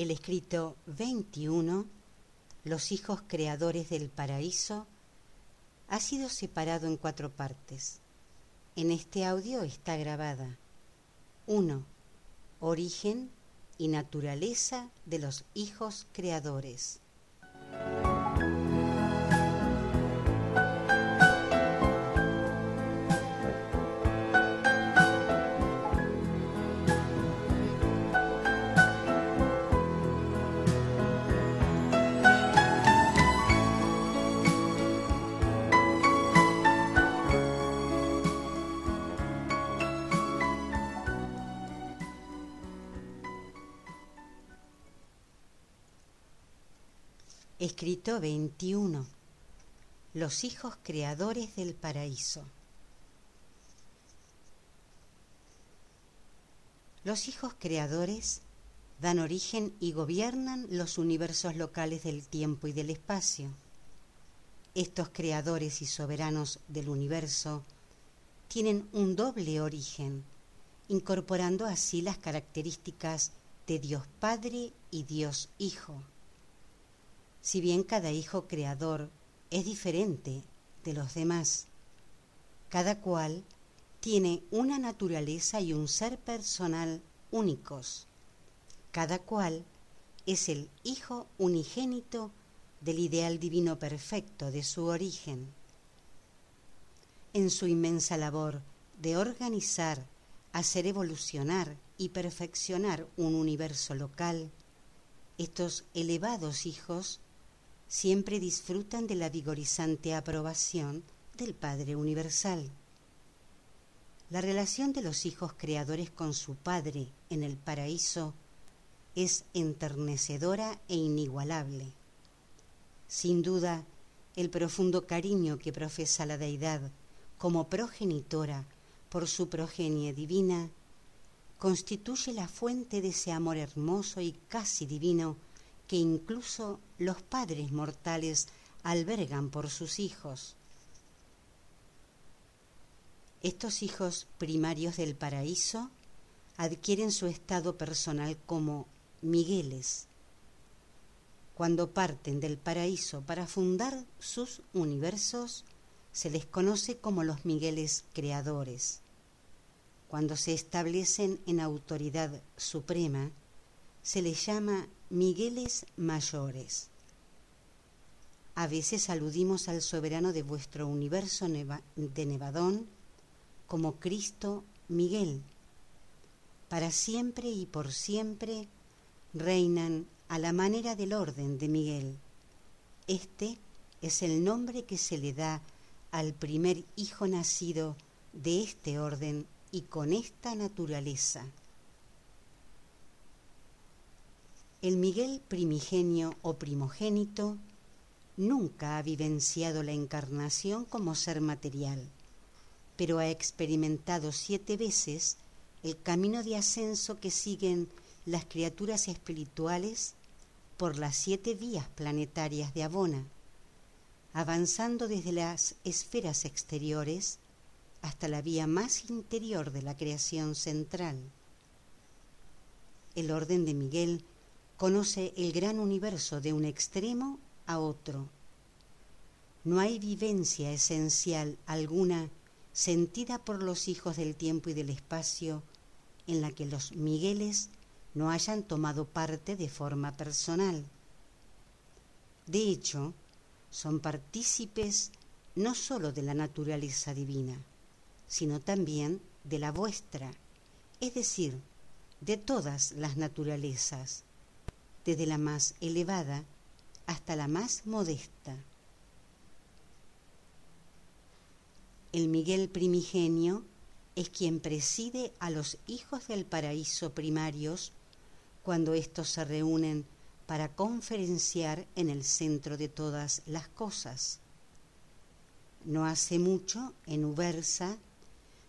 El escrito 21, Los hijos creadores del paraíso, ha sido separado en cuatro partes. En este audio está grabada 1. Origen y naturaleza de los hijos creadores. Escrito 21. Los hijos creadores del paraíso. Los hijos creadores dan origen y gobiernan los universos locales del tiempo y del espacio. Estos creadores y soberanos del universo tienen un doble origen, incorporando así las características de Dios Padre y Dios Hijo si bien cada hijo creador es diferente de los demás, cada cual tiene una naturaleza y un ser personal únicos. Cada cual es el hijo unigénito del ideal divino perfecto de su origen. En su inmensa labor de organizar, hacer evolucionar y perfeccionar un universo local, estos elevados hijos siempre disfrutan de la vigorizante aprobación del Padre Universal. La relación de los hijos creadores con su Padre en el paraíso es enternecedora e inigualable. Sin duda, el profundo cariño que profesa la deidad como progenitora por su progenie divina constituye la fuente de ese amor hermoso y casi divino que incluso los padres mortales albergan por sus hijos. Estos hijos primarios del paraíso adquieren su estado personal como Migueles. Cuando parten del paraíso para fundar sus universos, se les conoce como los Migueles creadores. Cuando se establecen en autoridad suprema, se les llama Migueles mayores. A veces aludimos al soberano de vuestro universo de Nevadón como Cristo Miguel. Para siempre y por siempre reinan a la manera del orden de Miguel. Este es el nombre que se le da al primer hijo nacido de este orden y con esta naturaleza. El Miguel primigenio o primogénito nunca ha vivenciado la encarnación como ser material, pero ha experimentado siete veces el camino de ascenso que siguen las criaturas espirituales por las siete vías planetarias de Abona, avanzando desde las esferas exteriores hasta la vía más interior de la creación central. El orden de Miguel conoce el gran universo de un extremo a otro. No hay vivencia esencial alguna sentida por los hijos del tiempo y del espacio en la que los Migueles no hayan tomado parte de forma personal. De hecho, son partícipes no sólo de la naturaleza divina, sino también de la vuestra, es decir, de todas las naturalezas desde la más elevada hasta la más modesta. el Miguel primigenio es quien preside a los hijos del paraíso primarios cuando éstos se reúnen para conferenciar en el centro de todas las cosas. No hace mucho, en Ubersa,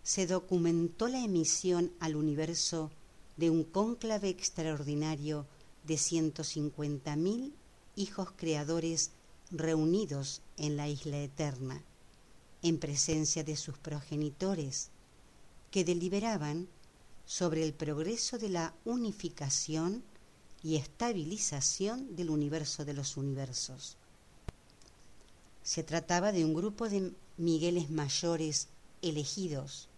se documentó la emisión al universo de un cónclave extraordinario de 150.000 hijos creadores reunidos en la isla eterna, en presencia de sus progenitores, que deliberaban sobre el progreso de la unificación y estabilización del universo de los universos. Se trataba de un grupo de Migueles mayores elegidos,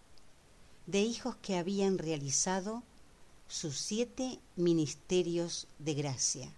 de hijos que habían realizado sus siete ministerios de gracia.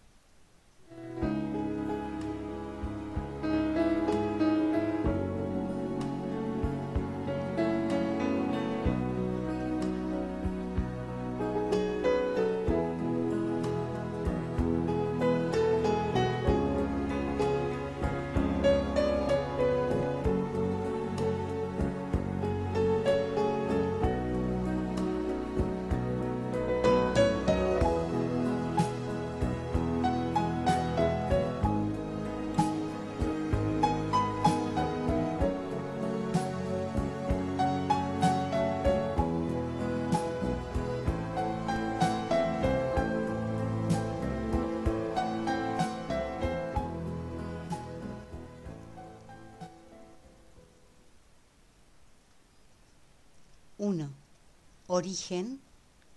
Origen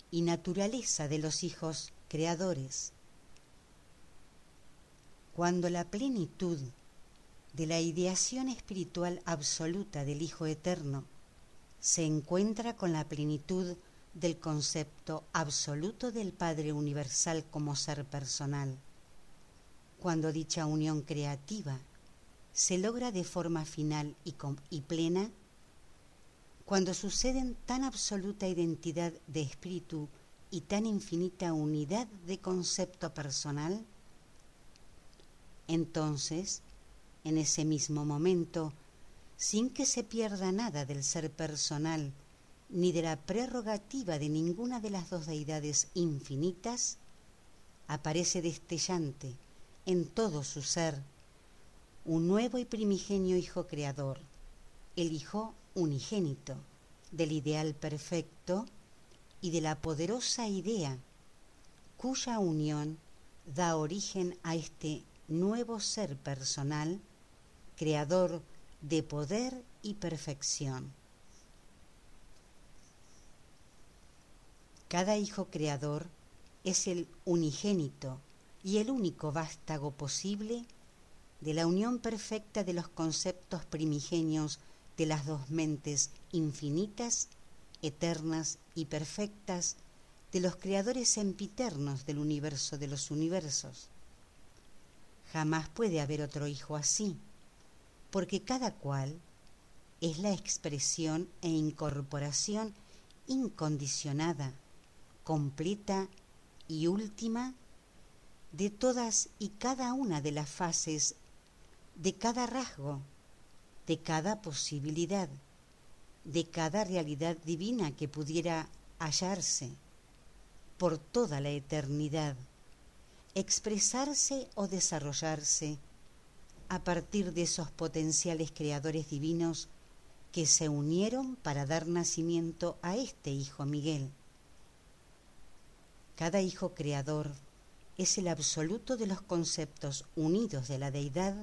y naturaleza de los hijos creadores. Cuando la plenitud de la ideación espiritual absoluta del Hijo Eterno se encuentra con la plenitud del concepto absoluto del Padre Universal como ser personal, cuando dicha unión creativa se logra de forma final y, y plena, cuando suceden tan absoluta identidad de espíritu y tan infinita unidad de concepto personal, entonces, en ese mismo momento, sin que se pierda nada del ser personal ni de la prerrogativa de ninguna de las dos deidades infinitas, aparece destellante en todo su ser un nuevo y primigenio Hijo Creador, el Hijo unigénito del ideal perfecto y de la poderosa idea cuya unión da origen a este nuevo ser personal, creador de poder y perfección. Cada hijo creador es el unigénito y el único vástago posible de la unión perfecta de los conceptos primigenios de las dos mentes infinitas, eternas y perfectas de los creadores sempiternos del universo de los universos. Jamás puede haber otro hijo así, porque cada cual es la expresión e incorporación incondicionada, completa y última de todas y cada una de las fases de cada rasgo de cada posibilidad, de cada realidad divina que pudiera hallarse por toda la eternidad, expresarse o desarrollarse a partir de esos potenciales creadores divinos que se unieron para dar nacimiento a este Hijo Miguel. Cada Hijo Creador es el absoluto de los conceptos unidos de la deidad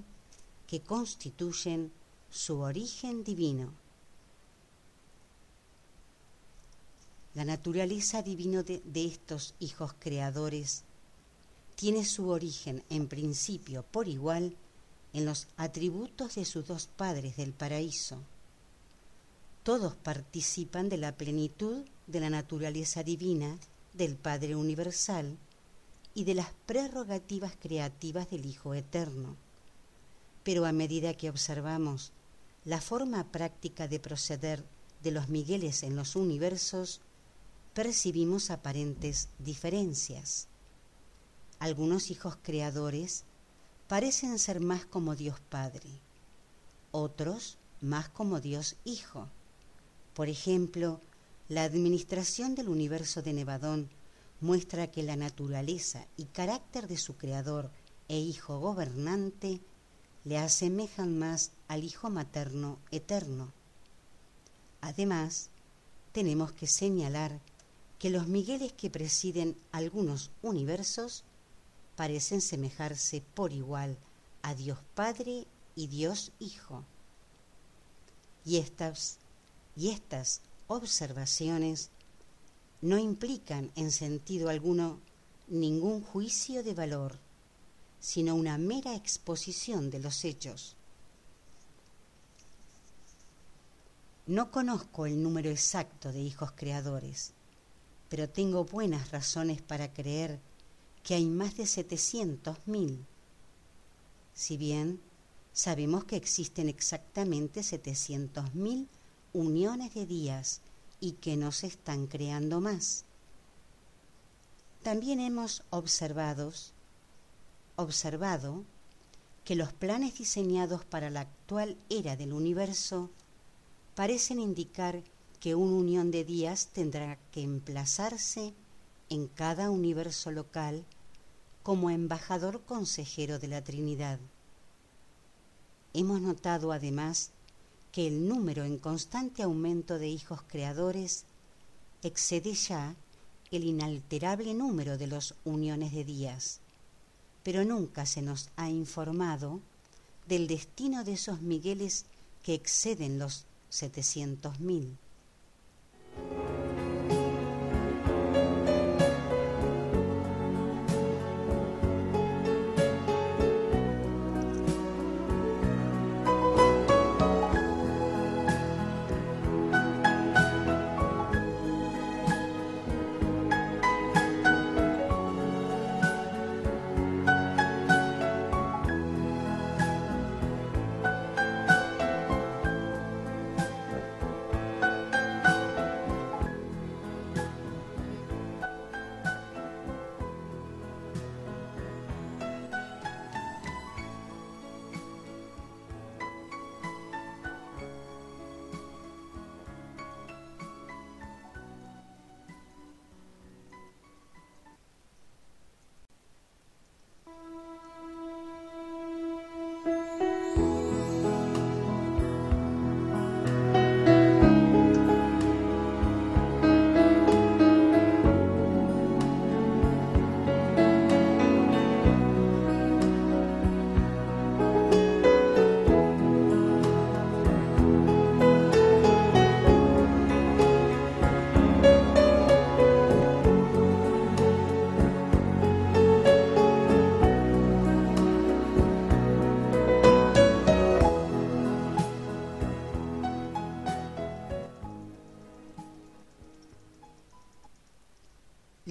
que constituyen su origen divino. La naturaleza divina de, de, estos hijos creadores tiene su origen en principio por igual en los atributos de sus dos padres del paraíso. Todos participan de la plenitud de la naturaleza divina del Padre Universal y de las prerrogativas creativas del Hijo Eterno. Pero a medida que observamos la forma práctica de proceder de los Migueles en los universos, percibimos aparentes diferencias. Algunos hijos creadores parecen ser más como Dios Padre, otros más como Dios Hijo. Por ejemplo, la administración del universo de Nevadón muestra que la naturaleza y carácter de su creador e hijo gobernante le asemejan más al hijo materno eterno. Además, tenemos que señalar que los Migueles que presiden algunos universos parecen semejarse por igual a Dios Padre y Dios Hijo. Y estas, y estas observaciones no implican en sentido alguno ningún juicio de valor, sino una mera exposición de los hechos. No conozco el número exacto de hijos creadores, pero tengo buenas razones para creer que hay más de setecientos mil. Si bien sabemos que existen exactamente setecientos mil uniones de días y que no se están creando más. También hemos observado, observado que los planes diseñados para la actual era del universo parecen indicar que una unión de días tendrá que emplazarse en cada universo local como embajador consejero de la Trinidad. Hemos notado además que el número en constante aumento de hijos creadores excede ya el inalterable número de los uniones de días, pero nunca se nos ha informado del destino de esos Migueles que exceden los 700.000.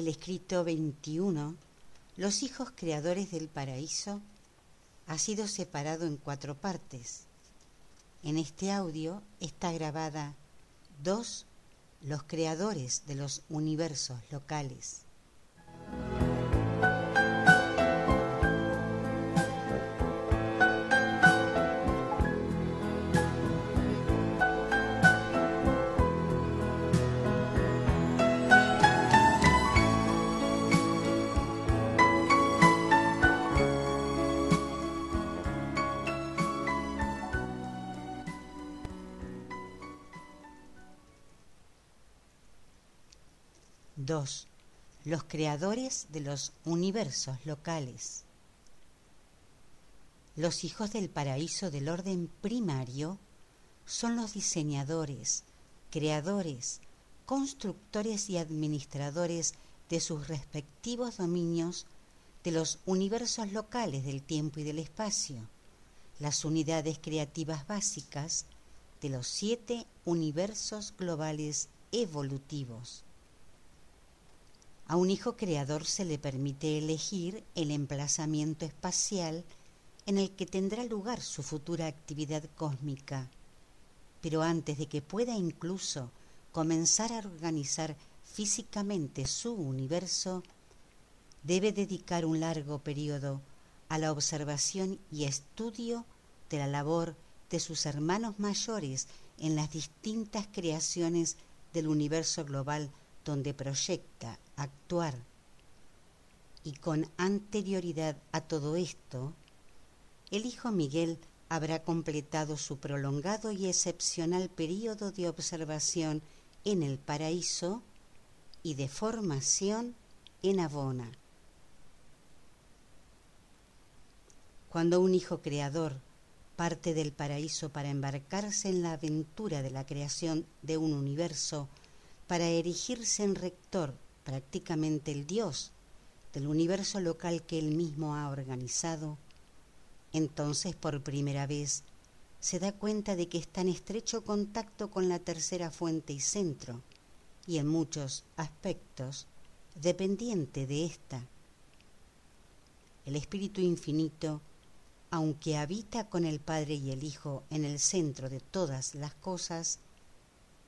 El escrito 21, los hijos creadores del paraíso, ha sido separado en cuatro partes. En este audio está grabada dos, los creadores de los universos locales. 2. Los creadores de los universos locales. Los hijos del paraíso del orden primario son los diseñadores, creadores, constructores y administradores de sus respectivos dominios de los universos locales del tiempo y del espacio, las unidades creativas básicas de los siete universos globales evolutivos. A un hijo creador se le permite elegir el emplazamiento espacial en el que tendrá lugar su futura actividad cósmica, pero antes de que pueda incluso comenzar a organizar físicamente su universo, debe dedicar un largo periodo a la observación y estudio de la labor de sus hermanos mayores en las distintas creaciones del universo global donde proyecta actuar. Y con anterioridad a todo esto, el hijo Miguel habrá completado su prolongado y excepcional período de observación en el paraíso y de formación en Abona. Cuando un hijo creador parte del paraíso para embarcarse en la aventura de la creación de un universo, para erigirse en rector, prácticamente el Dios, del universo local que él mismo ha organizado, entonces por primera vez se da cuenta de que está en estrecho contacto con la tercera fuente y centro, y en muchos aspectos dependiente de ésta. El Espíritu Infinito, aunque habita con el Padre y el Hijo en el centro de todas las cosas,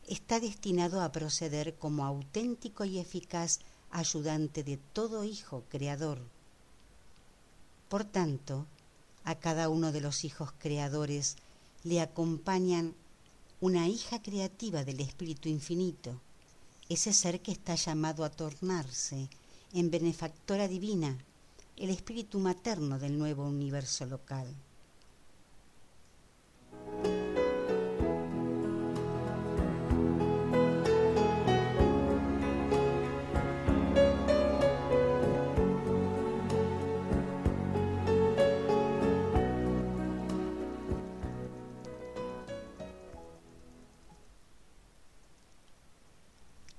está destinado a proceder como auténtico y eficaz ayudante de todo Hijo Creador. Por tanto, a cada uno de los hijos creadores le acompañan una hija creativa del Espíritu Infinito, ese ser que está llamado a tornarse en benefactora divina, el espíritu materno del nuevo universo local.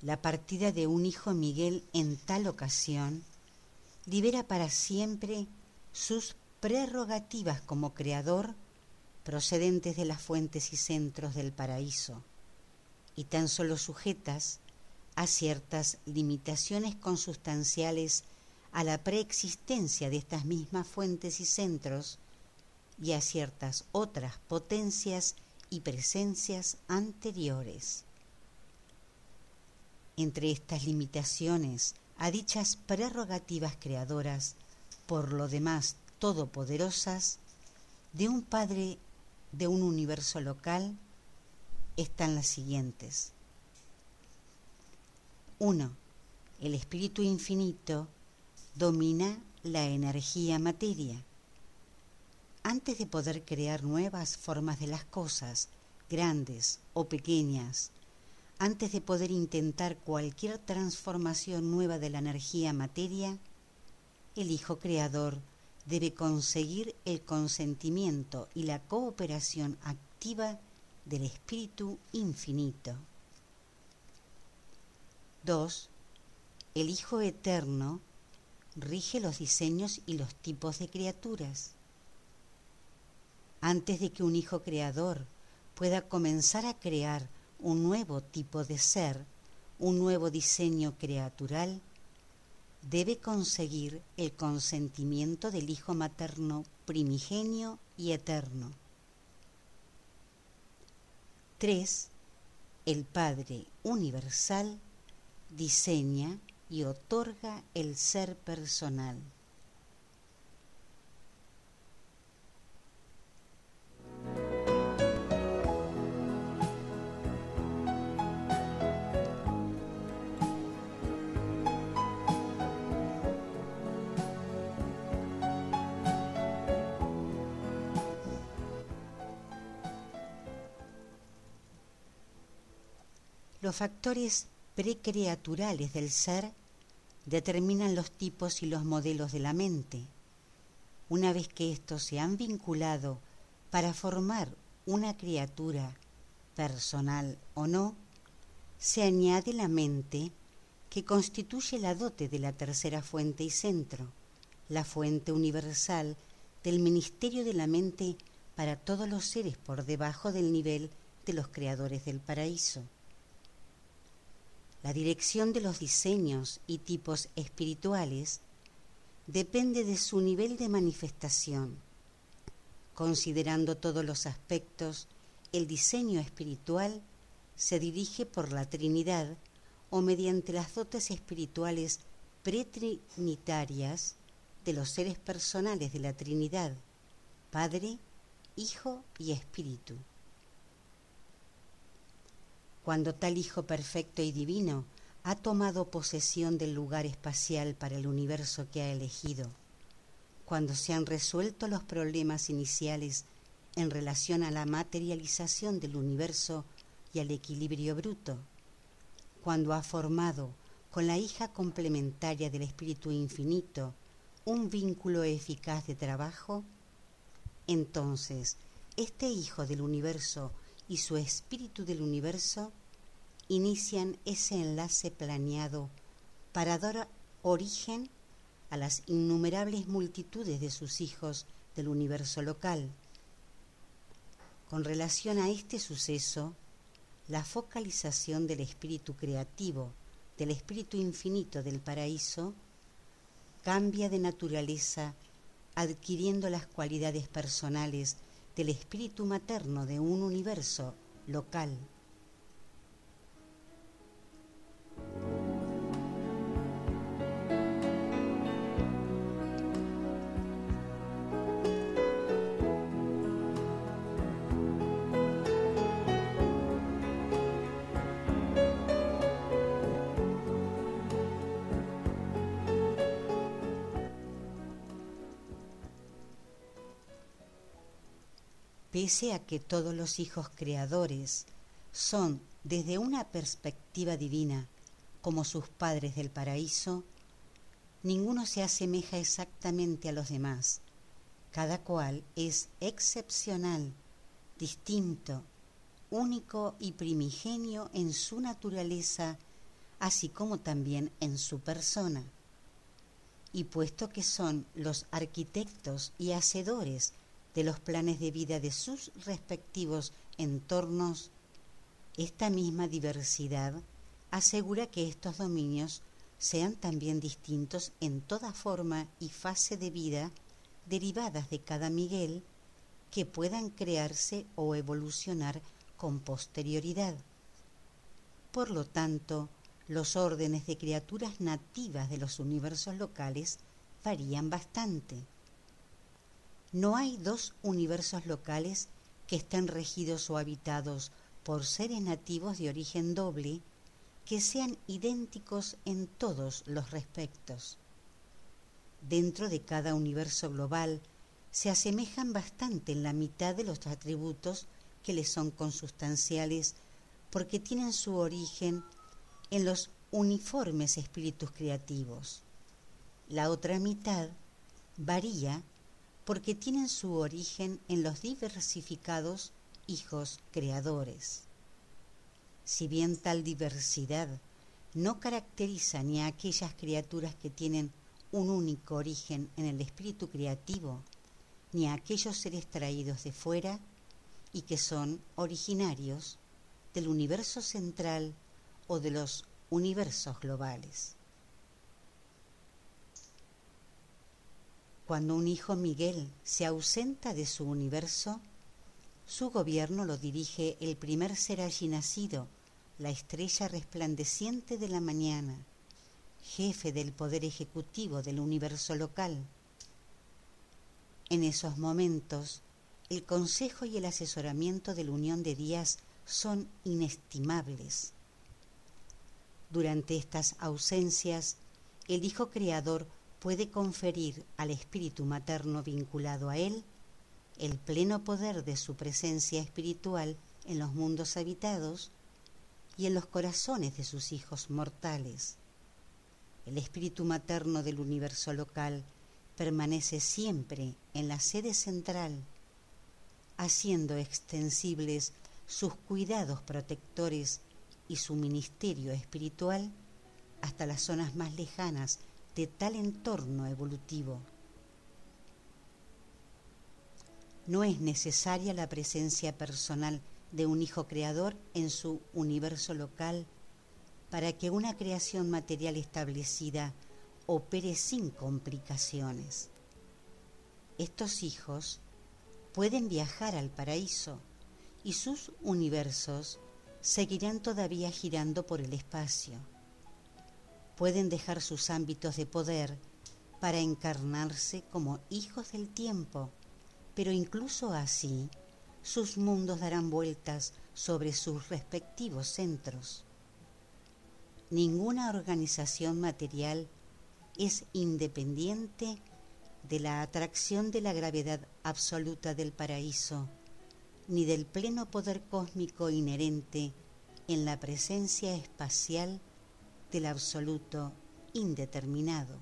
La partida de un hijo Miguel en tal ocasión libera para siempre sus prerrogativas como creador procedentes de las fuentes y centros del paraíso, y tan solo sujetas a ciertas limitaciones consustanciales a la preexistencia de estas mismas fuentes y centros y a ciertas otras potencias y presencias anteriores. Entre estas limitaciones a dichas prerrogativas creadoras, por lo demás todopoderosas, de un Padre de un universo local, están las siguientes. 1. El Espíritu Infinito domina la energía materia. Antes de poder crear nuevas formas de las cosas, grandes o pequeñas, antes de poder intentar cualquier transformación nueva de la energía materia, el Hijo Creador debe conseguir el consentimiento y la cooperación activa del Espíritu Infinito. 2. El Hijo Eterno rige los diseños y los tipos de criaturas. Antes de que un Hijo Creador pueda comenzar a crear un nuevo tipo de ser, un nuevo diseño creatural, debe conseguir el consentimiento del Hijo Materno primigenio y eterno. 3. El Padre Universal diseña y otorga el ser personal. Los factores precreaturales del ser determinan los tipos y los modelos de la mente. Una vez que estos se han vinculado para formar una criatura, personal o no, se añade la mente que constituye la dote de la tercera fuente y centro, la fuente universal del ministerio de la mente para todos los seres por debajo del nivel de los creadores del paraíso. La dirección de los diseños y tipos espirituales depende de su nivel de manifestación. Considerando todos los aspectos, el diseño espiritual se dirige por la Trinidad o mediante las dotes espirituales pretrinitarias de los seres personales de la Trinidad, Padre, Hijo y Espíritu. Cuando tal Hijo perfecto y divino ha tomado posesión del lugar espacial para el universo que ha elegido, cuando se han resuelto los problemas iniciales en relación a la materialización del universo y al equilibrio bruto, cuando ha formado con la hija complementaria del Espíritu Infinito un vínculo eficaz de trabajo, entonces este Hijo del Universo y su Espíritu del Universo inician ese enlace planeado para dar origen a las innumerables multitudes de sus hijos del universo local. Con relación a este suceso, la focalización del espíritu creativo, del espíritu infinito del paraíso, cambia de naturaleza adquiriendo las cualidades personales del espíritu materno de un universo local. Pese a que todos los hijos creadores son desde una perspectiva divina como sus padres del paraíso, ninguno se asemeja exactamente a los demás. Cada cual es excepcional, distinto, único y primigenio en su naturaleza, así como también en su persona. Y puesto que son los arquitectos y hacedores de los planes de vida de sus respectivos entornos, esta misma diversidad asegura que estos dominios sean también distintos en toda forma y fase de vida derivadas de cada Miguel que puedan crearse o evolucionar con posterioridad. Por lo tanto, los órdenes de criaturas nativas de los universos locales varían bastante. No hay dos universos locales que estén regidos o habitados por seres nativos de origen doble que sean idénticos en todos los respectos. Dentro de cada universo global se asemejan bastante en la mitad de los atributos que les son consustanciales porque tienen su origen en los uniformes espíritus creativos. La otra mitad varía porque tienen su origen en los diversificados hijos creadores. Si bien tal diversidad no caracteriza ni a aquellas criaturas que tienen un único origen en el espíritu creativo, ni a aquellos seres traídos de fuera y que son originarios del universo central o de los universos globales. Cuando un hijo Miguel se ausenta de su universo, su gobierno lo dirige el primer ser allí nacido, la estrella resplandeciente de la mañana, jefe del poder ejecutivo del universo local. En esos momentos, el consejo y el asesoramiento de la Unión de Días son inestimables. Durante estas ausencias, el Hijo Creador puede conferir al espíritu materno vinculado a él el pleno poder de su presencia espiritual en los mundos habitados y en los corazones de sus hijos mortales. El espíritu materno del universo local permanece siempre en la sede central, haciendo extensibles sus cuidados protectores y su ministerio espiritual hasta las zonas más lejanas de tal entorno evolutivo. No es necesaria la presencia personal de un hijo creador en su universo local para que una creación material establecida opere sin complicaciones. Estos hijos pueden viajar al paraíso y sus universos seguirán todavía girando por el espacio. Pueden dejar sus ámbitos de poder para encarnarse como hijos del tiempo, pero incluso así sus mundos darán vueltas sobre sus respectivos centros. Ninguna organización material es independiente de la atracción de la gravedad absoluta del paraíso, ni del pleno poder cósmico inherente en la presencia espacial del absoluto indeterminado.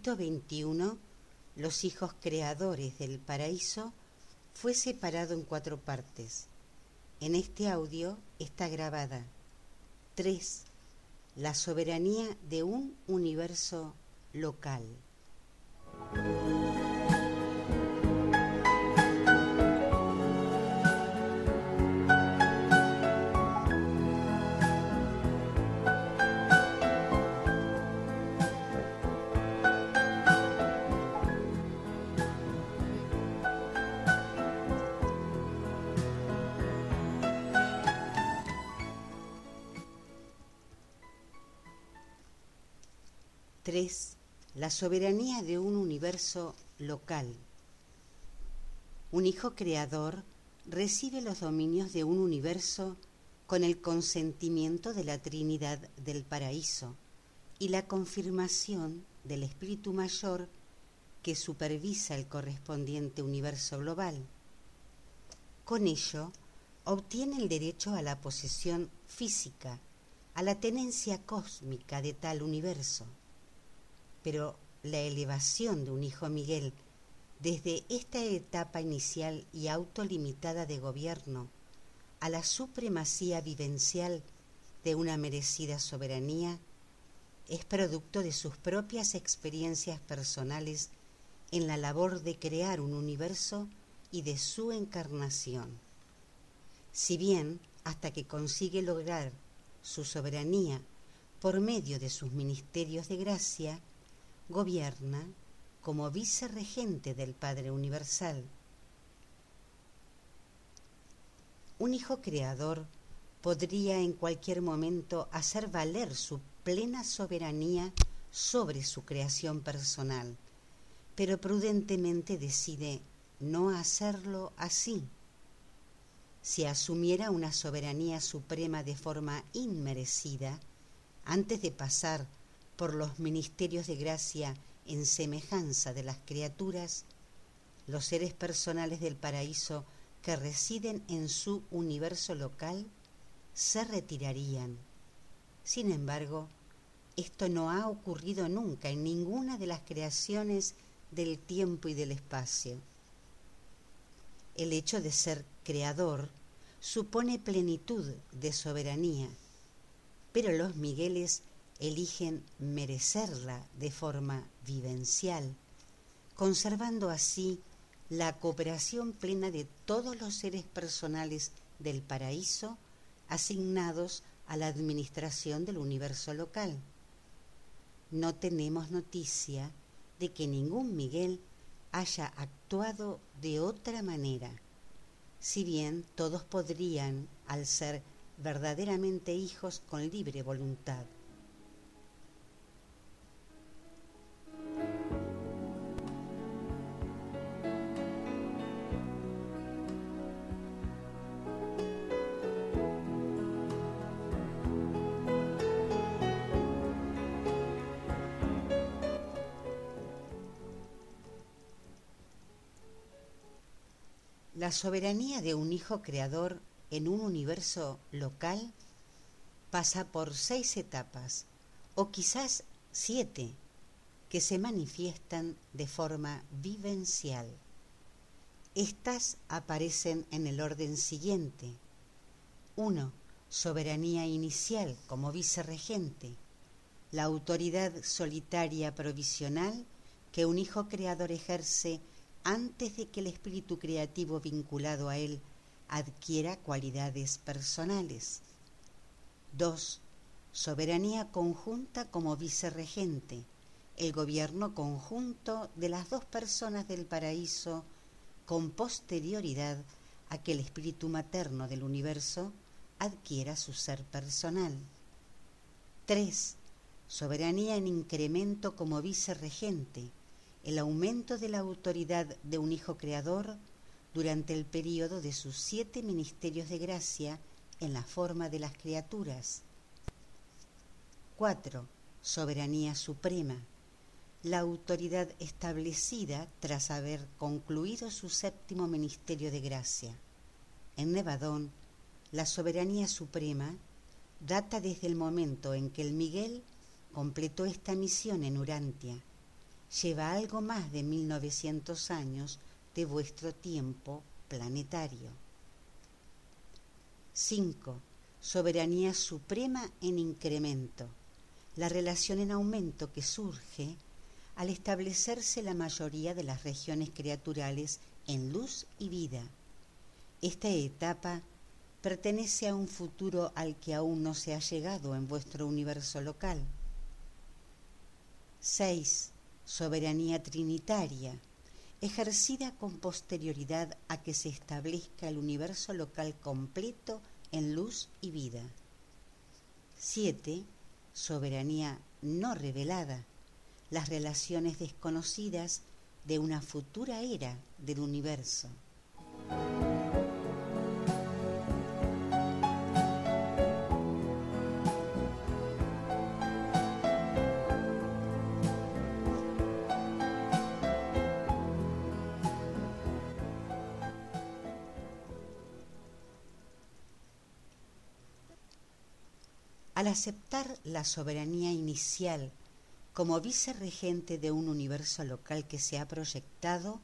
21, los hijos creadores del paraíso, fue separado en cuatro partes. En este audio está grabada 3. La soberanía de un universo local. La soberanía de un universo local. Un hijo creador recibe los dominios de un universo con el consentimiento de la Trinidad del Paraíso y la confirmación del Espíritu Mayor que supervisa el correspondiente universo global. Con ello, obtiene el derecho a la posesión física, a la tenencia cósmica de tal universo pero la elevación de un hijo Miguel desde esta etapa inicial y autolimitada de gobierno a la supremacía vivencial de una merecida soberanía es producto de sus propias experiencias personales en la labor de crear un universo y de su encarnación. Si bien, hasta que consigue lograr su soberanía por medio de sus ministerios de gracia, gobierna como vicerregente del Padre Universal. Un hijo creador podría en cualquier momento hacer valer su plena soberanía sobre su creación personal, pero prudentemente decide no hacerlo así. Si asumiera una soberanía suprema de forma inmerecida, antes de pasar por los ministerios de gracia en semejanza de las criaturas, los seres personales del paraíso que residen en su universo local se retirarían. Sin embargo, esto no ha ocurrido nunca en ninguna de las creaciones del tiempo y del espacio. El hecho de ser creador supone plenitud de soberanía, pero los Migueles eligen merecerla de forma vivencial, conservando así la cooperación plena de todos los seres personales del paraíso asignados a la administración del universo local. No tenemos noticia de que ningún Miguel haya actuado de otra manera, si bien todos podrían, al ser verdaderamente hijos con libre voluntad, La soberanía de un hijo creador en un universo local pasa por seis etapas, o quizás siete, que se manifiestan de forma vivencial. Estas aparecen en el orden siguiente. 1. Soberanía inicial como vicerregente, la autoridad solitaria provisional que un hijo creador ejerce antes de que el espíritu creativo vinculado a él adquiera cualidades personales. 2. Soberanía conjunta como vicerregente, el gobierno conjunto de las dos personas del paraíso con posterioridad a que el espíritu materno del universo adquiera su ser personal. 3. Soberanía en incremento como vicerregente, el aumento de la autoridad de un Hijo Creador durante el período de sus siete ministerios de gracia en la forma de las criaturas. 4. Soberanía Suprema. La autoridad establecida tras haber concluido su séptimo ministerio de gracia. En Nevadón, la soberanía suprema data desde el momento en que el Miguel completó esta misión en Urantia lleva algo más de 1900 años de vuestro tiempo planetario. 5. Soberanía suprema en incremento. La relación en aumento que surge al establecerse la mayoría de las regiones criaturales en luz y vida. Esta etapa pertenece a un futuro al que aún no se ha llegado en vuestro universo local. 6 soberanía trinitaria, ejercida con posterioridad a que se establezca el universo local completo en luz y vida. 7. Soberanía no revelada, las relaciones desconocidas de una futura era del universo. Aceptar la soberanía inicial como vicerregente de un universo local que se ha proyectado,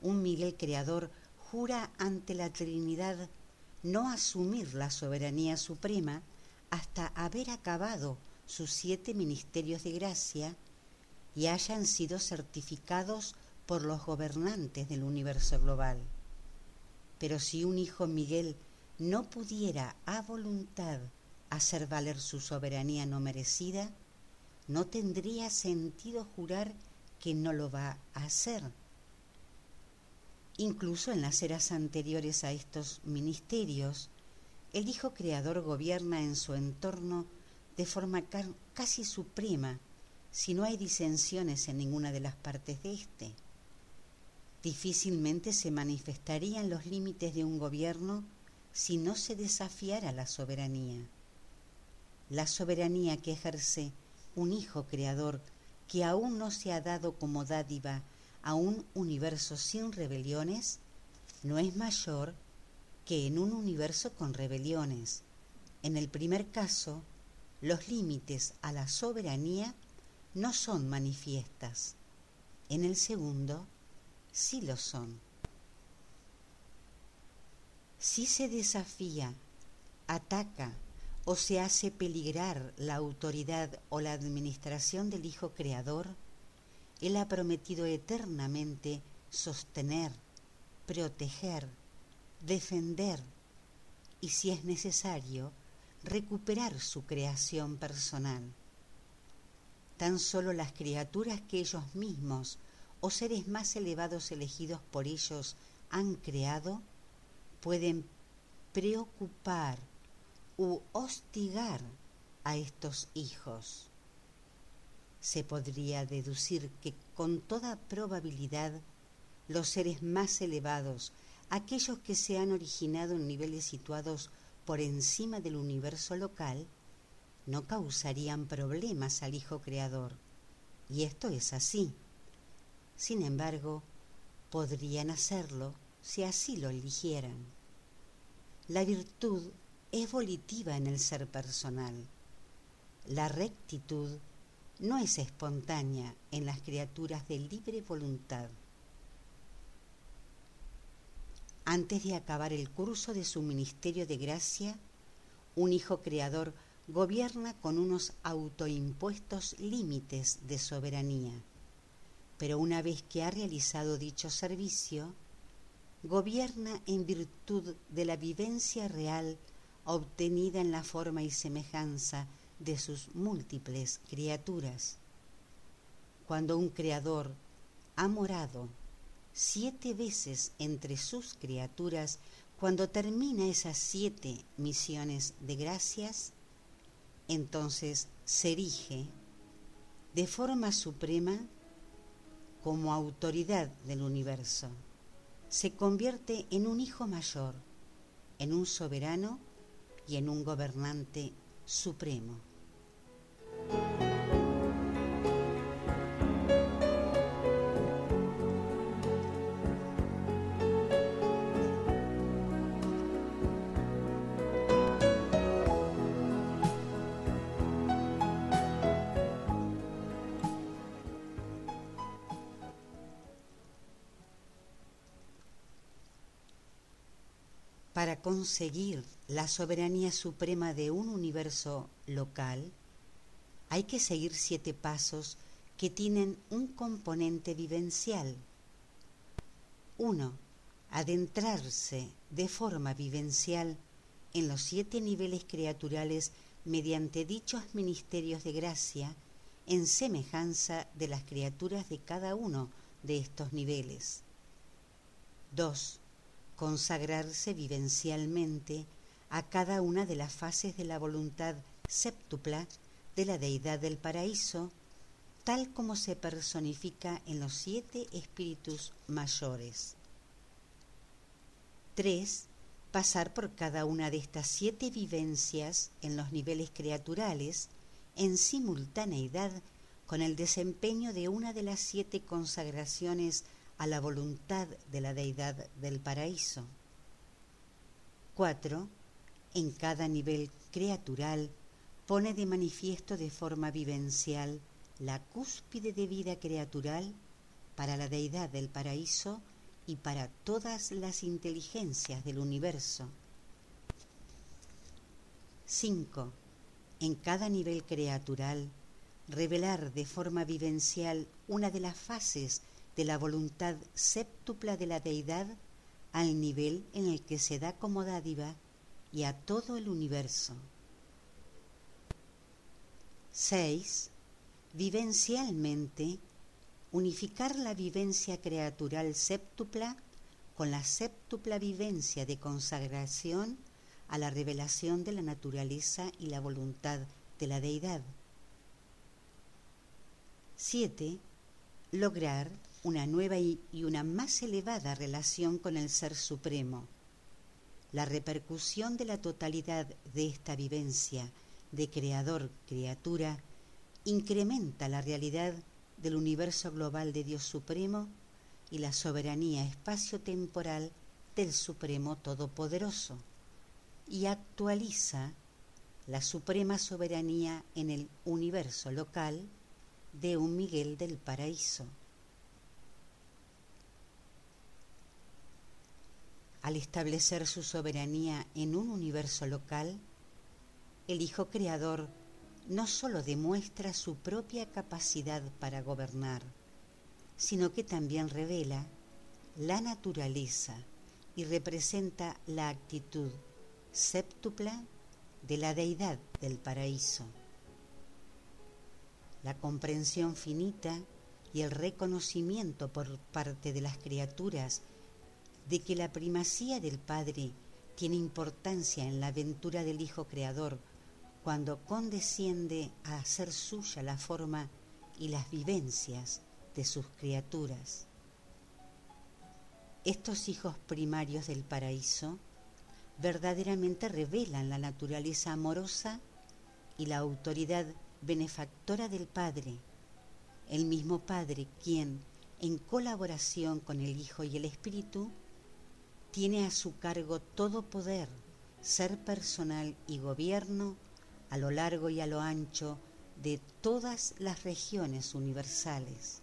un Miguel Creador jura ante la Trinidad no asumir la soberanía suprema hasta haber acabado sus siete ministerios de gracia y hayan sido certificados por los gobernantes del universo global. Pero si un hijo Miguel no pudiera a voluntad hacer valer su soberanía no merecida, no tendría sentido jurar que no lo va a hacer. Incluso en las eras anteriores a estos ministerios, el Hijo Creador gobierna en su entorno de forma casi suprema si no hay disensiones en ninguna de las partes de éste. Difícilmente se manifestarían los límites de un gobierno si no se desafiara la soberanía. La soberanía que ejerce un Hijo Creador que aún no se ha dado como dádiva a un universo sin rebeliones, no es mayor que en un universo con rebeliones. En el primer caso, los límites a la soberanía no son manifiestas. En el segundo, sí lo son. Si se desafía, ataca o se hace peligrar la autoridad o la administración del Hijo Creador, Él ha prometido eternamente sostener, proteger, defender y, si es necesario, recuperar su creación personal. Tan solo las criaturas que ellos mismos o seres más elevados elegidos por ellos han creado pueden preocupar u hostigar a estos hijos. Se podría deducir que con toda probabilidad los seres más elevados, aquellos que se han originado en niveles situados por encima del universo local, no causarían problemas al Hijo Creador. Y esto es así. Sin embargo, podrían hacerlo si así lo eligieran. La virtud es volitiva en el ser personal. La rectitud no es espontánea en las criaturas de libre voluntad. Antes de acabar el curso de su ministerio de gracia, un Hijo Creador gobierna con unos autoimpuestos límites de soberanía. Pero una vez que ha realizado dicho servicio, gobierna en virtud de la vivencia real obtenida en la forma y semejanza de sus múltiples criaturas. Cuando un creador ha morado siete veces entre sus criaturas, cuando termina esas siete misiones de gracias, entonces se erige de forma suprema como autoridad del universo. Se convierte en un hijo mayor, en un soberano y en un gobernante supremo. Para conseguir la soberanía suprema de un universo local, hay que seguir siete pasos que tienen un componente vivencial. Uno, Adentrarse de forma vivencial en los siete niveles criaturales mediante dichos ministerios de gracia en semejanza de las criaturas de cada uno de estos niveles. 2 consagrarse vivencialmente a cada una de las fases de la voluntad séptupla de la deidad del paraíso, tal como se personifica en los siete espíritus mayores. 3. Pasar por cada una de estas siete vivencias en los niveles creaturales en simultaneidad con el desempeño de una de las siete consagraciones a la voluntad de la deidad del paraíso. 4. En cada nivel creatural pone de manifiesto de forma vivencial la cúspide de vida creatural para la deidad del paraíso y para todas las inteligencias del universo. 5. En cada nivel creatural, revelar de forma vivencial una de las fases de la voluntad séptupla de la deidad al nivel en el que se da como dádiva y a todo el universo. 6. Vivencialmente, unificar la vivencia creatural séptupla con la séptupla vivencia de consagración a la revelación de la naturaleza y la voluntad de la deidad. 7. Lograr una nueva y una más elevada relación con el Ser Supremo. La repercusión de la totalidad de esta vivencia de creador-criatura incrementa la realidad del universo global de Dios Supremo y la soberanía espacio-temporal del Supremo Todopoderoso y actualiza la suprema soberanía en el universo local de un Miguel del Paraíso. Al establecer su soberanía en un universo local, el Hijo Creador no sólo demuestra su propia capacidad para gobernar, sino que también revela la naturaleza y representa la actitud séptupla de la deidad del paraíso. La comprensión finita y el reconocimiento por parte de las criaturas de que la primacía del Padre tiene importancia en la aventura del Hijo Creador cuando condesciende a hacer suya la forma y las vivencias de sus criaturas. Estos hijos primarios del paraíso verdaderamente revelan la naturaleza amorosa y la autoridad benefactora del Padre, el mismo Padre quien, en colaboración con el Hijo y el Espíritu, tiene a su cargo todo poder, ser personal y gobierno a lo largo y a lo ancho de todas las regiones universales.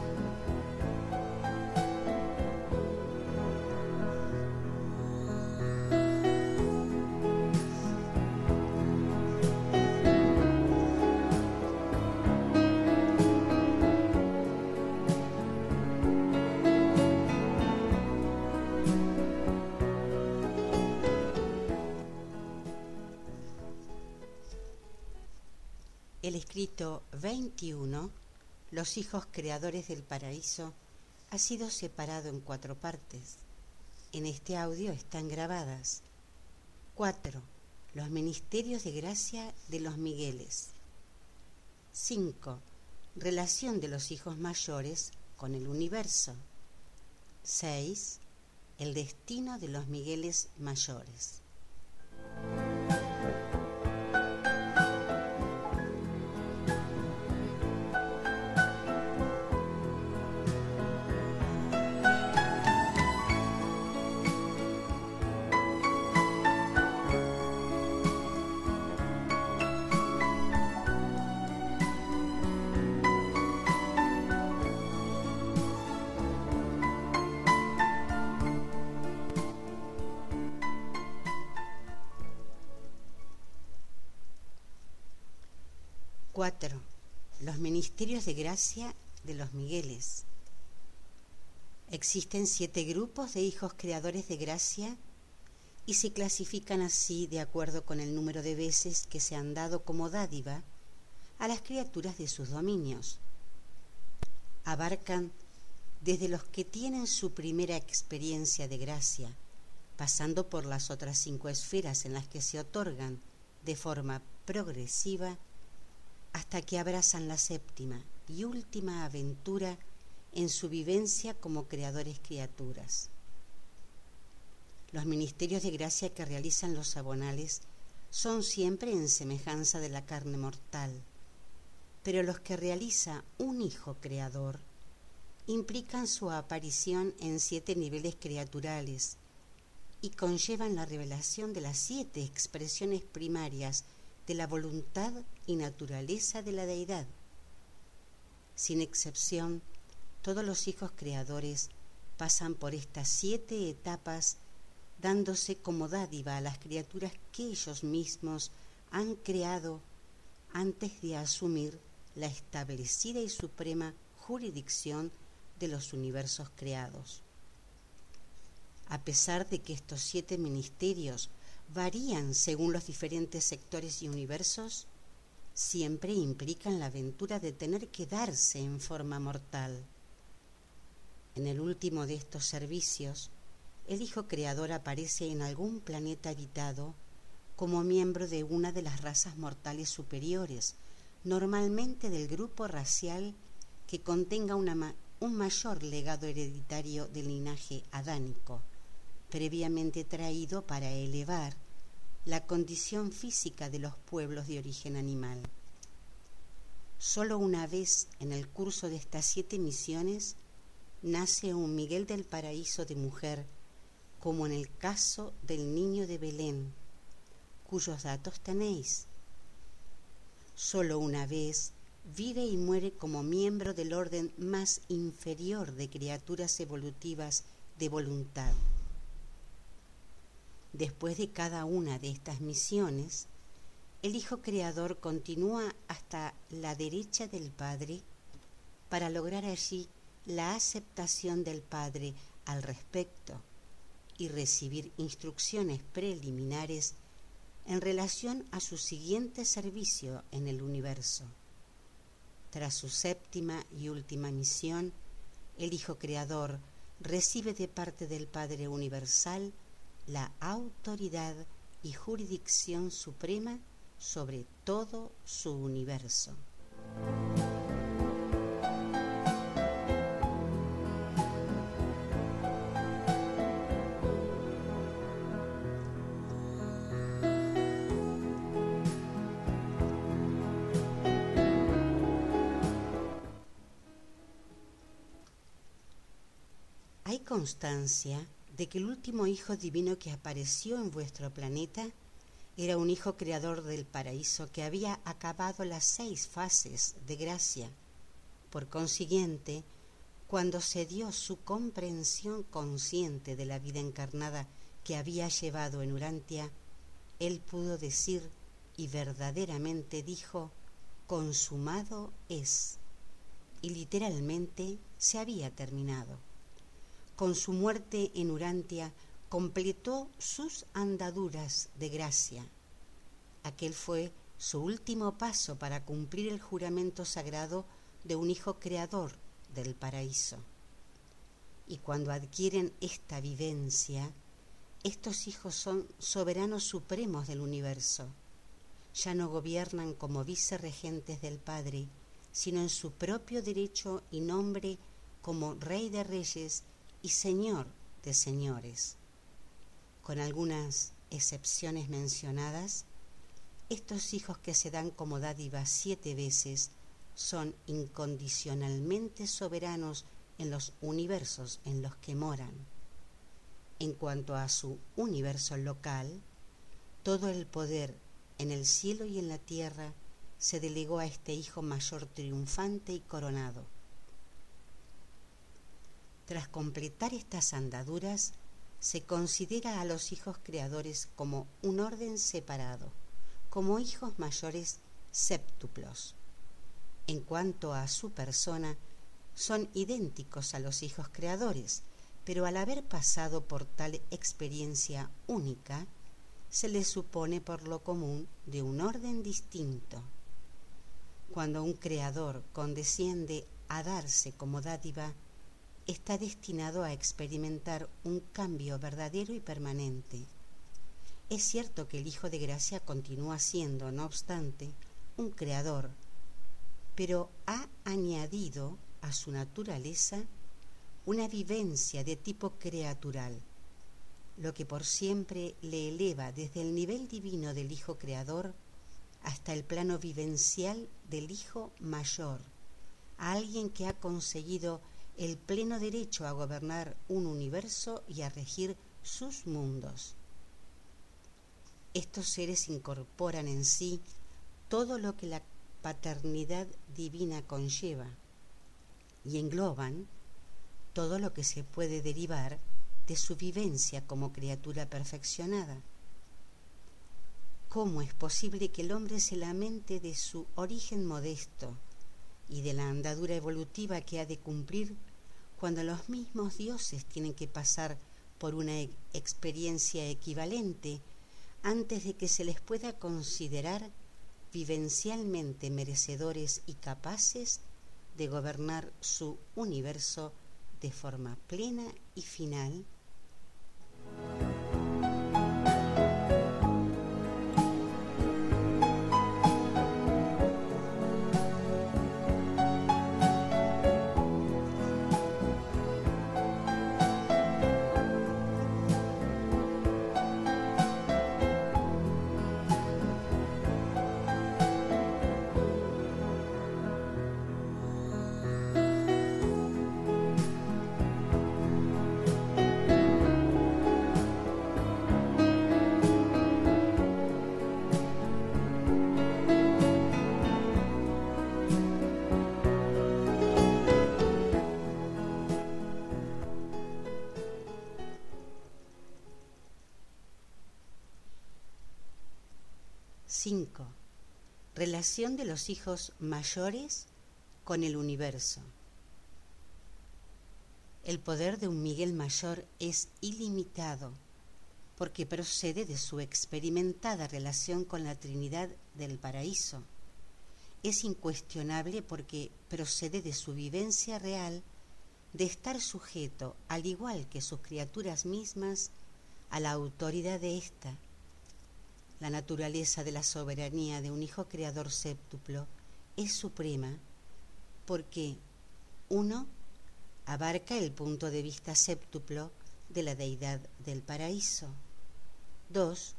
21, Los hijos creadores del paraíso, ha sido separado en cuatro partes. En este audio están grabadas 4. Los ministerios de gracia de los Migueles. 5. Relación de los hijos mayores con el universo. 6. El destino de los Migueles mayores. De gracia de los Migueles. Existen siete grupos de hijos creadores de gracia y se clasifican así de acuerdo con el número de veces que se han dado como dádiva a las criaturas de sus dominios. Abarcan desde los que tienen su primera experiencia de gracia, pasando por las otras cinco esferas en las que se otorgan de forma progresiva hasta que abrazan la séptima y última aventura en su vivencia como creadores criaturas. Los ministerios de gracia que realizan los abonales son siempre en semejanza de la carne mortal, pero los que realiza un Hijo Creador implican su aparición en siete niveles criaturales y conllevan la revelación de las siete expresiones primarias de la voluntad y naturaleza de la deidad. Sin excepción, todos los hijos creadores pasan por estas siete etapas dándose como dádiva a las criaturas que ellos mismos han creado antes de asumir la establecida y suprema jurisdicción de los universos creados. A pesar de que estos siete ministerios varían según los diferentes sectores y universos, siempre implican la aventura de tener que darse en forma mortal. En el último de estos servicios, el Hijo Creador aparece en algún planeta habitado como miembro de una de las razas mortales superiores, normalmente del grupo racial que contenga un mayor legado hereditario del linaje adánico previamente traído para elevar la condición física de los pueblos de origen animal. Solo una vez en el curso de estas siete misiones nace un Miguel del Paraíso de mujer, como en el caso del niño de Belén, cuyos datos tenéis. Solo una vez vive y muere como miembro del orden más inferior de criaturas evolutivas de voluntad Después de cada una de estas misiones, el Hijo Creador continúa hasta la derecha del Padre para lograr allí la aceptación del Padre al respecto y recibir instrucciones preliminares en relación a su siguiente servicio en el universo. Tras su séptima y última misión, el Hijo Creador recibe de parte del Padre Universal la autoridad y jurisdicción suprema sobre todo su universo. Hay constancia de que el último Hijo divino que apareció en vuestro planeta era un Hijo creador del paraíso que había acabado las seis fases de gracia. Por consiguiente, cuando se dio su comprensión consciente de la vida encarnada que había llevado en Urantia, él pudo decir y verdaderamente dijo, consumado es. Y literalmente se había terminado con su muerte en Urantia, completó sus andaduras de gracia. Aquel fue su último paso para cumplir el juramento sagrado de un Hijo Creador del paraíso. Y cuando adquieren esta vivencia, estos hijos son soberanos supremos del universo. Ya no gobiernan como vicerregentes del Padre, sino en su propio derecho y nombre como Rey de Reyes y Señor de señores. Con algunas excepciones mencionadas, estos hijos que se dan como dádiva siete veces son incondicionalmente soberanos en los universos en los que moran. En cuanto a su universo local, todo el poder en el cielo y en la tierra se delegó a este Hijo mayor triunfante y coronado tras completar estas andaduras, se considera a los hijos creadores como un orden separado, como hijos mayores séptuplos, En cuanto a su persona, son idénticos a los hijos creadores, pero al haber pasado por tal experiencia única, se les supone por lo común de un orden distinto. Cuando un creador condesciende a darse como dádiva, está destinado a experimentar un cambio verdadero y permanente. Es cierto que el Hijo de Gracia continúa siendo, no obstante, un creador, pero ha añadido a su naturaleza una vivencia de tipo creatural, lo que por siempre le eleva desde el nivel divino del Hijo Creador hasta el plano vivencial del Hijo Mayor, a alguien que ha conseguido el pleno derecho a gobernar un universo y a regir sus mundos. Estos seres incorporan en sí todo lo que la paternidad divina conlleva y engloban todo lo que se puede derivar de su vivencia como criatura perfeccionada. ¿Cómo es posible que el hombre se lamente de su origen modesto y de la andadura evolutiva que ha de cumplir cuando los mismos dioses tienen que pasar por una e-, experiencia equivalente antes de que se les pueda considerar vivencialmente merecedores y capaces de gobernar su universo de forma plena y final 5. Relación de los hijos mayores con el universo. El poder de un Miguel mayor es ilimitado porque procede de su experimentada relación con la Trinidad del Paraíso. Es incuestionable porque procede de su vivencia real de estar sujeto, al igual que sus criaturas mismas, a la autoridad de ésta la naturaleza de la soberanía de un Hijo Creador séptuplo es suprema porque, uno, abarca el punto de vista séptuplo de la deidad del paraíso. Dos,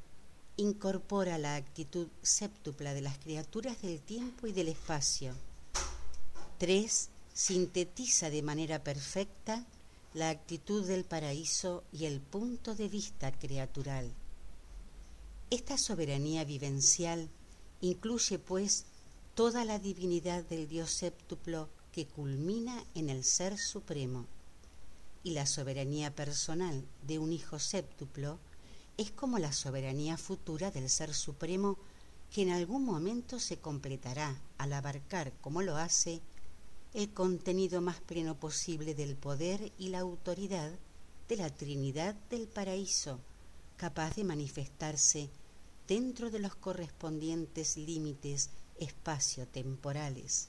incorpora la actitud séptupla de las criaturas del tiempo y del espacio. Tres, sintetiza de manera perfecta la actitud del paraíso y el punto de vista creatural. Esta soberanía vivencial incluye, pues, toda la divinidad del Dios séptuplo que culmina en el Ser Supremo. Y la soberanía personal de un Hijo séptuplo es como la soberanía futura del Ser Supremo que en algún momento se completará al abarcar, como lo hace, el contenido más pleno posible del poder y la autoridad de la Trinidad del Paraíso, capaz de manifestarse dentro de los correspondientes límites espacio-temporales.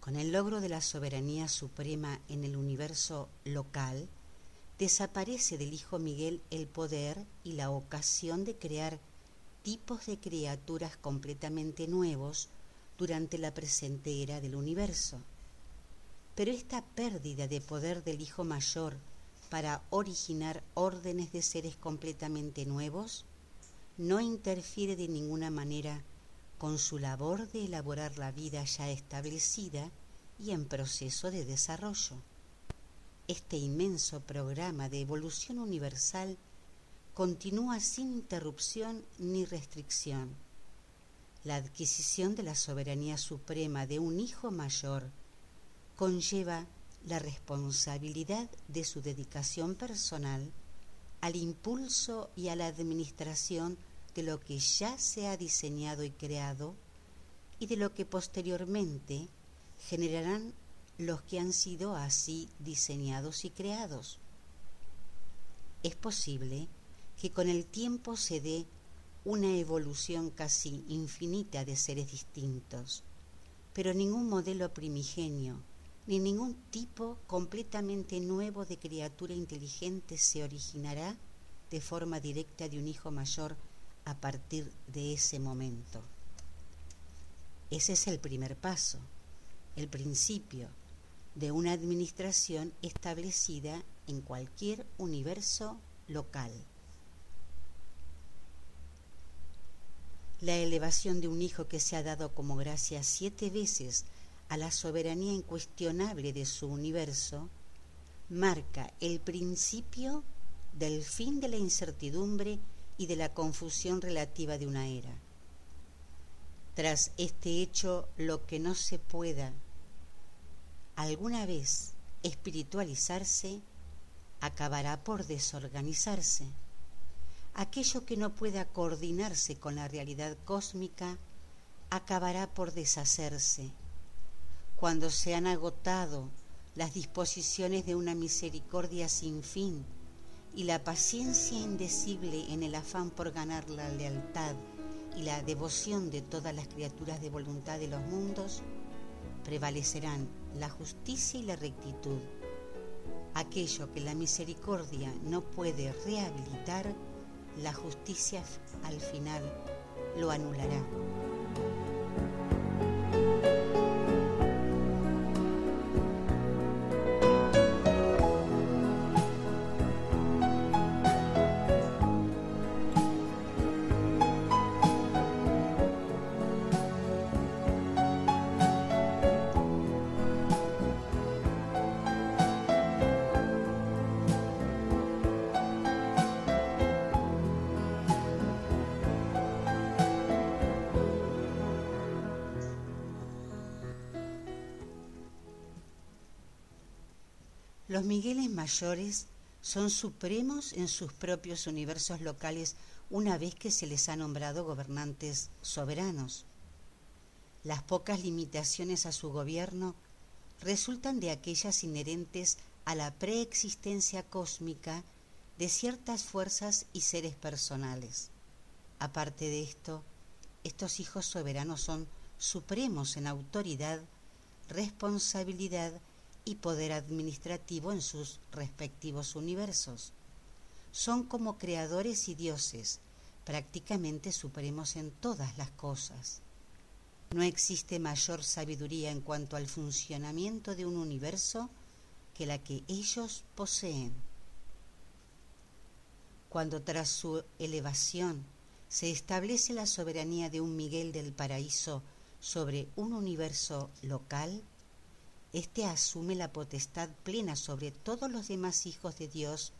Con el logro de la soberanía suprema en el universo local, desaparece del Hijo Miguel el poder y la ocasión de crear tipos de criaturas completamente nuevos durante la presente era del universo. Pero esta pérdida de poder del Hijo Mayor para originar órdenes de seres completamente nuevos, no interfiere de ninguna manera con su labor de elaborar la vida ya establecida y en proceso de desarrollo. Este inmenso programa de evolución universal continúa sin interrupción ni restricción. La adquisición de la soberanía suprema de un hijo mayor conlleva la responsabilidad de su dedicación personal al impulso y a la administración de lo que ya se ha diseñado y creado y de lo que posteriormente generarán los que han sido así diseñados y creados. Es posible que con el tiempo se dé una evolución casi infinita de seres distintos, pero ningún modelo primigenio ni ningún tipo completamente nuevo de criatura inteligente se originará de forma directa de un hijo mayor a partir de ese momento. Ese es el primer paso, el principio de una administración establecida en cualquier universo local. La elevación de un hijo que se ha dado como gracia siete veces a la soberanía incuestionable de su universo, marca el principio del fin de la incertidumbre y de la confusión relativa de una era. Tras este hecho, lo que no se pueda alguna vez espiritualizarse, acabará por desorganizarse. Aquello que no pueda coordinarse con la realidad cósmica, acabará por deshacerse cuando se han agotado las disposiciones de una misericordia sin fin y la paciencia indecible en el afán por ganar la lealtad y la devoción de todas las criaturas de voluntad de los mundos, prevalecerán la justicia y la rectitud. Aquello que la misericordia no puede rehabilitar, la justicia al final lo anulará. Los Migueles mayores son supremos en sus propios universos locales una vez que se les ha nombrado gobernantes soberanos. Las pocas limitaciones a su gobierno resultan de aquellas inherentes a la preexistencia cósmica de ciertas fuerzas y seres personales. Aparte de esto, estos hijos soberanos son supremos en autoridad, responsabilidad y poder administrativo en sus respectivos universos. Son como creadores y dioses, prácticamente supremos en todas las cosas. No existe mayor sabiduría en cuanto al funcionamiento de un universo que la que ellos poseen. Cuando tras su elevación se establece la soberanía de un Miguel del Paraíso sobre un universo local, éste asume la potestad plena sobre todos los demás hijos de Dios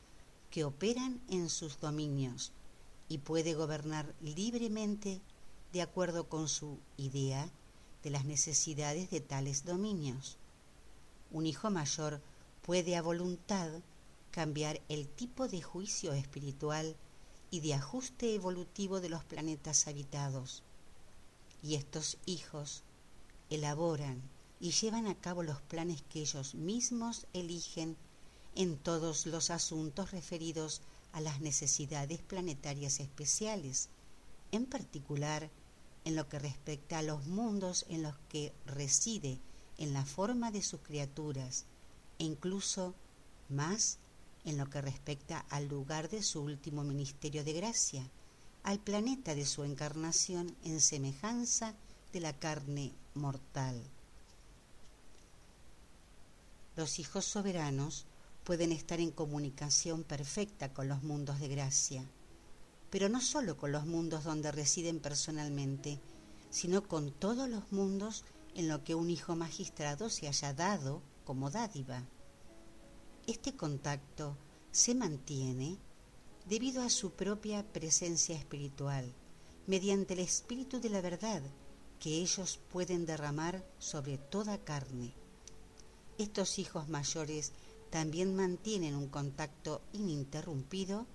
que operan en sus dominios y puede gobernar libremente de acuerdo con su idea de las necesidades de tales dominios. Un hijo mayor puede a voluntad cambiar el tipo de juicio espiritual y de ajuste evolutivo de los planetas habitados. Y estos hijos elaboran y llevan a cabo los planes que ellos mismos eligen en todos los asuntos referidos a las necesidades planetarias especiales, en particular en lo que respecta a los mundos en los que reside en la forma de sus criaturas e incluso más en lo que respecta al lugar de su último ministerio de gracia, al planeta de su encarnación en semejanza de la carne mortal. Los hijos soberanos pueden estar en comunicación perfecta con los mundos de gracia, pero no solo con los mundos donde residen personalmente, sino con todos los mundos en lo que un hijo magistrado se haya dado como dádiva. Este contacto se mantiene debido a su propia presencia espiritual, mediante el espíritu de la verdad que ellos pueden derramar sobre toda carne. Estos hijos mayores también mantienen un contacto ininterrumpido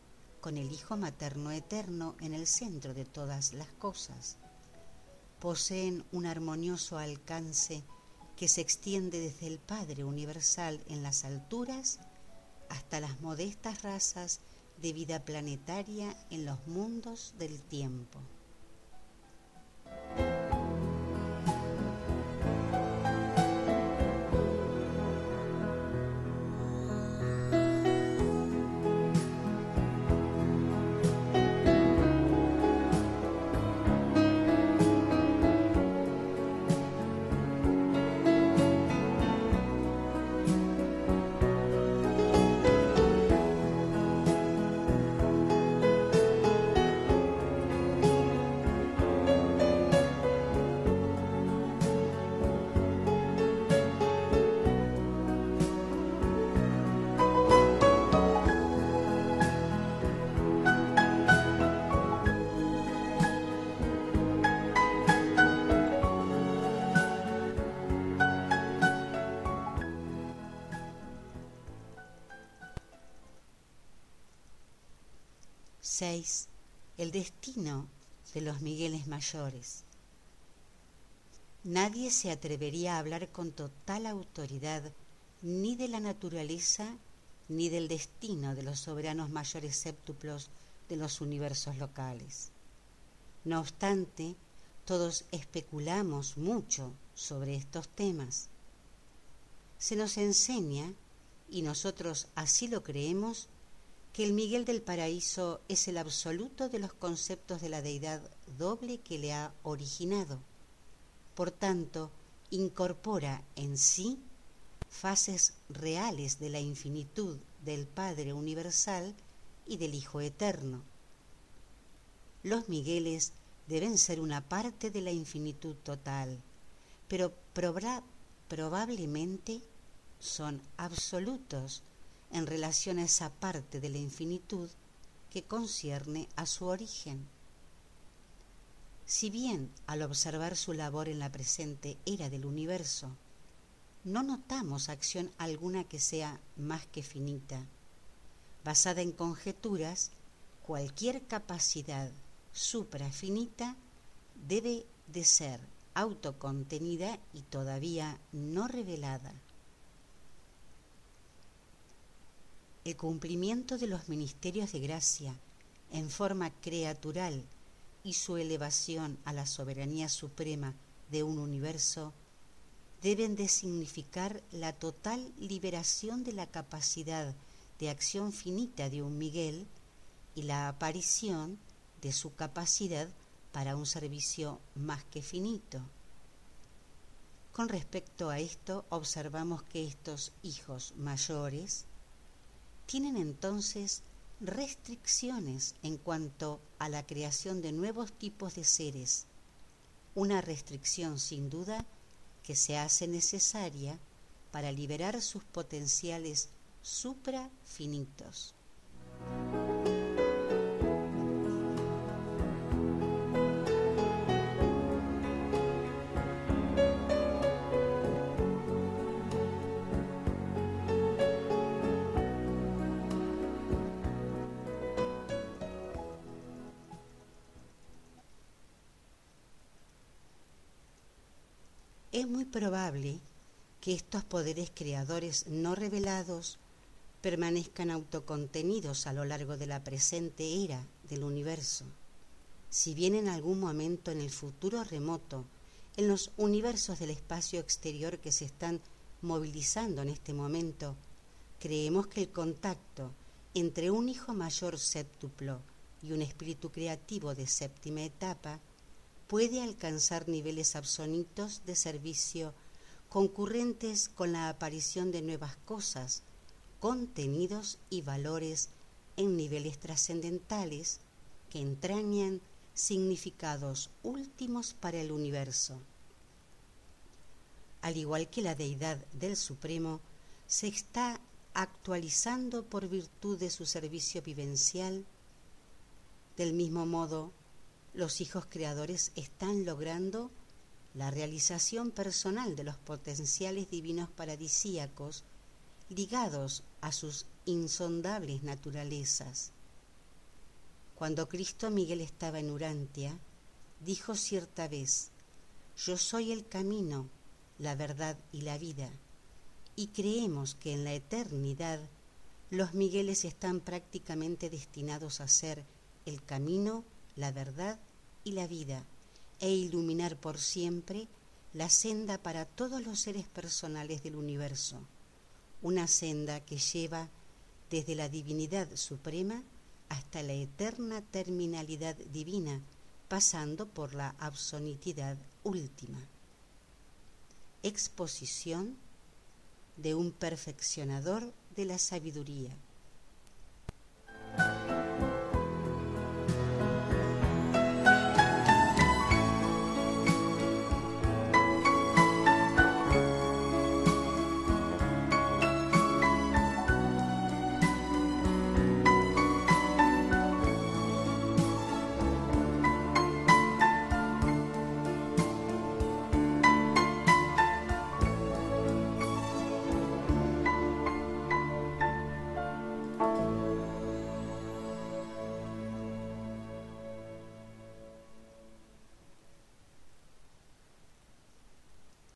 con el Hijo Materno Eterno en el centro de todas las cosas. poseen un armonioso alcance que se extiende desde el Padre Universal en las alturas hasta las modestas razas de vida planetaria en los mundos del tiempo. 6. El destino de los Migueles mayores. Nadie se atrevería a hablar con total autoridad ni de la naturaleza ni del destino de los soberanos mayores séptuplos de los universos locales. No obstante, todos especulamos mucho sobre estos temas. Se nos enseña, y nosotros así lo creemos, que el Miguel del Paraíso es el absoluto de los conceptos de la deidad doble que le ha originado. Por tanto, incorpora en sí fases reales de la infinitud del Padre Universal y del Hijo Eterno. Los Migueles deben ser una parte de la infinitud total, pero probablemente son absolutos en relación a esa parte de la infinitud que concierne a su origen. Si bien al observar su labor en la presente era del universo, no notamos acción alguna que sea más que finita. Basada en conjeturas, cualquier capacidad suprafinita debe de ser autocontenida y todavía no revelada. El cumplimiento de los ministerios de gracia en forma creatural y su elevación a la soberanía suprema de un universo deben de significar la total liberación de la capacidad de acción finita de un Miguel y la aparición de su capacidad para un servicio más que finito. Con respecto a esto, observamos que estos hijos mayores tienen entonces restricciones en cuanto a la creación de nuevos tipos de seres, una restricción sin duda que se hace necesaria para liberar sus potenciales suprafinitos. Probable que estos poderes creadores no revelados permanezcan autocontenidos a lo largo de la presente era del universo. Si bien en algún momento en el futuro remoto, en los universos del espacio exterior que se están movilizando en este momento, creemos que el contacto entre un hijo mayor séptuplo y un espíritu creativo de séptima etapa puede alcanzar niveles absolutos de servicio concurrentes con la aparición de nuevas cosas, contenidos y valores en niveles trascendentales que entrañan significados últimos para el universo. Al igual que la deidad del Supremo, se está actualizando por virtud de su servicio vivencial, del mismo modo los hijos creadores están logrando la realización personal de los potenciales divinos paradisíacos ligados a sus insondables naturalezas. Cuando Cristo Miguel estaba en Urantia, dijo cierta vez yo soy el camino, la verdad y la vida, y creemos que en la eternidad los Migueles están prácticamente destinados a ser el camino, la verdad y la vida, e iluminar por siempre la senda para todos los seres personales del universo, una senda que lleva desde la divinidad suprema hasta la eterna terminalidad divina, pasando por la absolutidad última. Exposición de un perfeccionador de la sabiduría.